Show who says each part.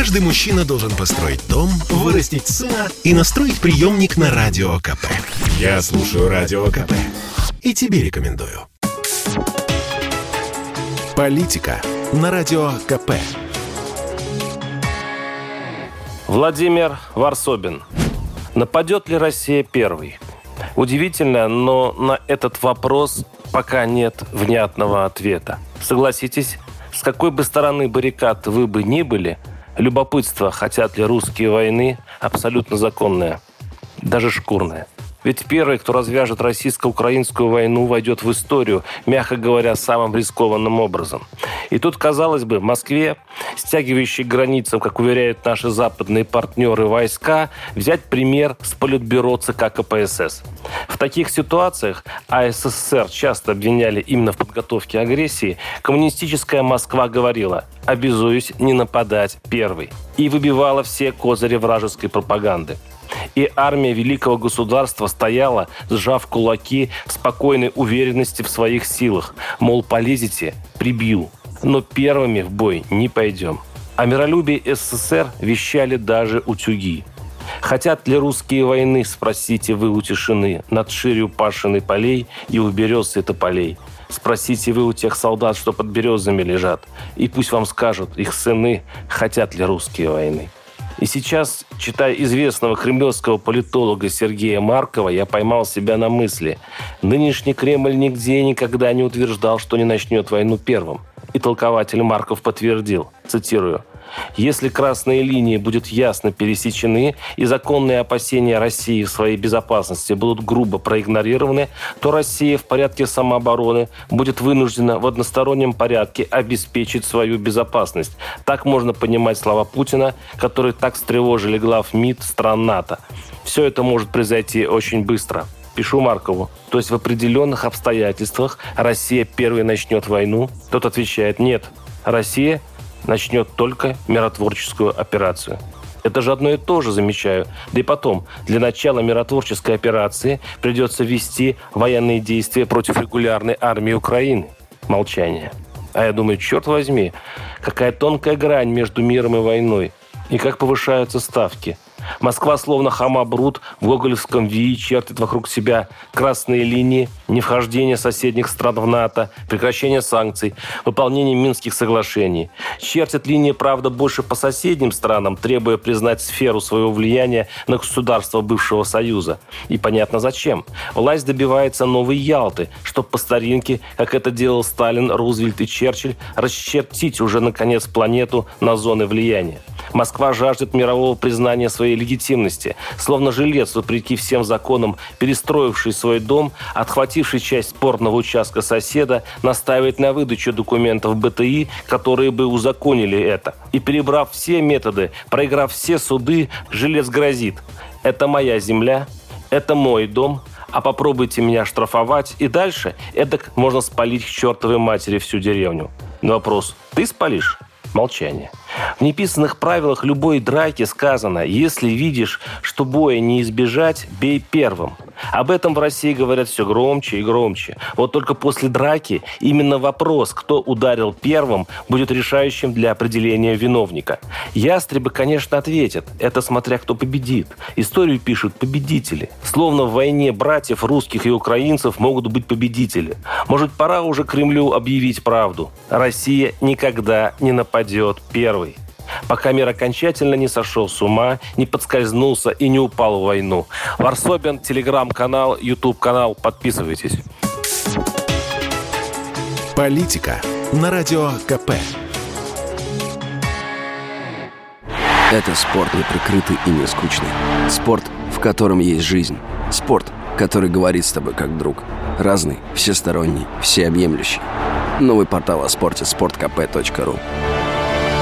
Speaker 1: Каждый мужчина должен построить дом, вырастить сына и настроить приемник на Радио КП. Я слушаю Радио КП и тебе рекомендую. Политика на Радио КП.
Speaker 2: Владимир Варсобин. Нападет ли Россия первой? Удивительно, но на этот вопрос пока нет внятного ответа. Согласитесь, с какой бы стороны баррикад вы бы ни были, любопытство, хотят ли русские войны, абсолютно законное, даже шкурное. Ведь первый, кто развяжет российско-украинскую войну, войдет в историю, мягко говоря, самым рискованным образом. И тут, казалось бы, Москве, стягивающей границам, как уверяют наши западные партнеры войска, взять пример с политбюро ЦК КПСС. Таких ситуациях, а СССР часто обвиняли именно в подготовке агрессии, коммунистическая Москва говорила «обязуюсь не нападать первой» и выбивала все козыри вражеской пропаганды и армия великого государства стояла, сжав кулаки в спокойной уверенности в своих силах. Мол, полезете – прибью. Но первыми в бой не пойдем. О миролюбии СССР вещали даже утюги. Хотят ли русские войны, спросите вы у тишины, над ширью пашиной полей и у берез и тополей. Спросите вы у тех солдат, что под березами лежат, и пусть вам скажут их сыны, хотят ли русские войны. И сейчас, читая известного кремлевского политолога Сергея Маркова, я поймал себя на мысли. Нынешний Кремль нигде никогда не утверждал, что не начнет войну первым. И толкователь Марков подтвердил, цитирую, если красные линии будут ясно пересечены и законные опасения России в своей безопасности будут грубо проигнорированы, то Россия в порядке самообороны будет вынуждена в одностороннем порядке обеспечить свою безопасность. Так можно понимать слова Путина, которые так встревожили глав МИД стран НАТО. Все это может произойти очень быстро. Пишу Маркову. То есть в определенных обстоятельствах Россия первой начнет войну? Тот отвечает, нет. Россия начнет только миротворческую операцию. Это же одно и то же, замечаю. Да и потом, для начала миротворческой операции придется вести военные действия против регулярной армии Украины. Молчание. А я думаю, черт возьми, какая тонкая грань между миром и войной. И как повышаются ставки – Москва, словно хамабрут, в гоголевском ВИИ чертит вокруг себя красные линии, невхождение соседних стран в НАТО, прекращение санкций, выполнение Минских соглашений. Чертит линии, правда, больше по соседним странам, требуя признать сферу своего влияния на государство бывшего Союза. И понятно зачем. Власть добивается новой Ялты, чтобы по старинке, как это делал Сталин, Рузвельт и Черчилль, расчертить уже, наконец, планету на зоны влияния. Москва жаждет мирового признания своей легитимности, словно жилец, вопреки всем законам, перестроивший свой дом, отхвативший часть спорного участка соседа, настаивает на выдачу документов БТИ, которые бы узаконили это. И перебрав все методы, проиграв все суды, жилец грозит. Это моя земля, это мой дом, а попробуйте меня штрафовать, и дальше это можно спалить к чертовой матери всю деревню. Но вопрос, ты спалишь? Молчание. В неписанных правилах любой драки сказано, если видишь, что боя не избежать, бей первым. Об этом в России говорят все громче и громче. Вот только после драки именно вопрос, кто ударил первым, будет решающим для определения виновника. Ястребы, конечно, ответят. Это смотря кто победит. Историю пишут победители. Словно в войне братьев русских и украинцев могут быть победители. Может, пора уже Кремлю объявить правду. Россия никогда не нападет первой пока мир окончательно не сошел с ума, не подскользнулся и не упал в войну. Варсобин, телеграм-канал, YouTube-канал. Подписывайтесь.
Speaker 1: Политика на Радио КП.
Speaker 3: Это спорт неприкрытый и не скучный. Спорт, в котором есть жизнь. Спорт, который говорит с тобой как друг. Разный, всесторонний, всеобъемлющий. Новый портал о спорте – sportkp.ru